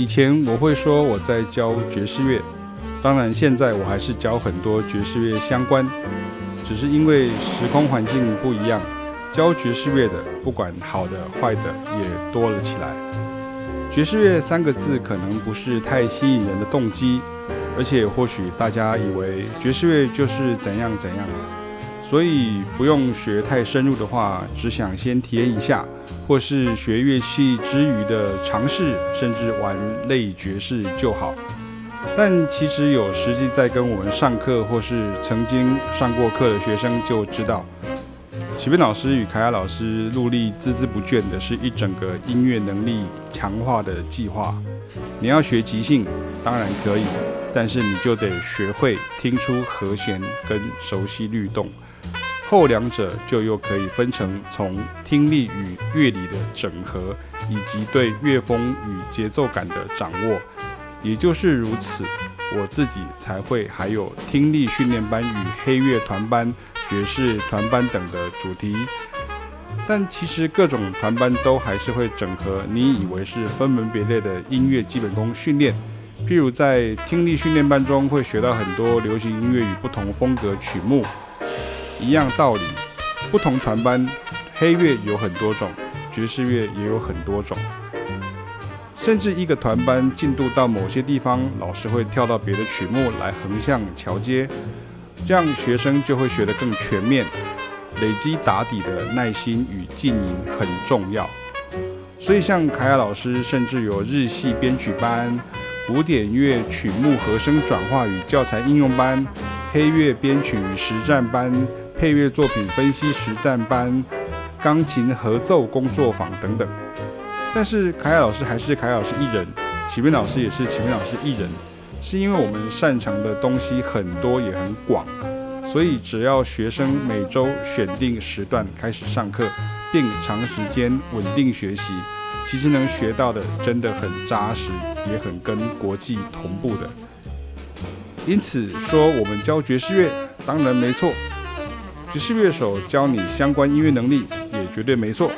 以前我会说我在教爵士乐，当然现在我还是教很多爵士乐相关，只是因为时空环境不一样，教爵士乐的不管好的坏的也多了起来。爵士乐三个字可能不是太吸引人的动机，而且或许大家以为爵士乐就是怎样怎样，所以不用学太深入的话，只想先体验一下。或是学乐器之余的尝试，甚至玩类爵士就好。但其实有实际在跟我们上课，或是曾经上过课的学生就知道，启斌老师与凯亚老师陆力孜孜不倦的是一整个音乐能力强化的计划。你要学即兴，当然可以，但是你就得学会听出和弦跟熟悉律动。后两者就又可以分成从听力与乐理的整合，以及对乐风与节奏感的掌握。也就是如此，我自己才会还有听力训练班与黑乐团班、爵士团班等的主题。但其实各种团班都还是会整合你以为是分门别类的音乐基本功训练。譬如在听力训练班中会学到很多流行音乐与不同风格曲目。一样道理，不同团班，黑乐有很多种，爵士乐也有很多种，甚至一个团班进度到某些地方，老师会跳到别的曲目来横向桥接，这样学生就会学得更全面，累积打底的耐心与经营很重要。所以像凯雅老师，甚至有日系编曲班、古典乐曲目和声转化与教材应用班、黑乐编曲与实战班。配乐作品分析实战班、钢琴合奏工作坊等等，但是凯凯老师还是凯凯老师一人，启明老师也是启明老师一人，是因为我们擅长的东西很多也很广，所以只要学生每周选定时段开始上课，并长时间稳定学习，其实能学到的真的很扎实，也很跟国际同步的。因此说我们教爵士乐，当然没错。爵士乐手教你相关音乐能力也绝对没错，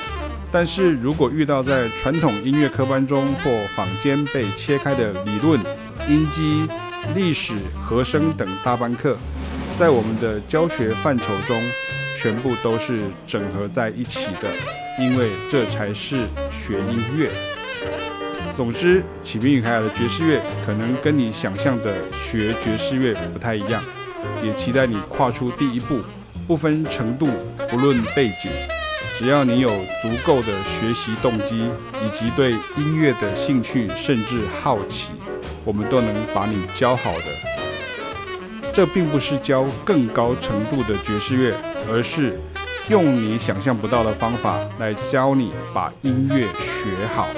但是如果遇到在传统音乐科班中或坊间被切开的理论、音基、历史、和声等大班课，在我们的教学范畴中，全部都是整合在一起的，因为这才是学音乐。总之，启明与凯雅的爵士乐可能跟你想象的学爵士乐不太一样，也期待你跨出第一步。不分程度，不论背景，只要你有足够的学习动机以及对音乐的兴趣，甚至好奇，我们都能把你教好的。这并不是教更高程度的爵士乐，而是用你想象不到的方法来教你把音乐学好。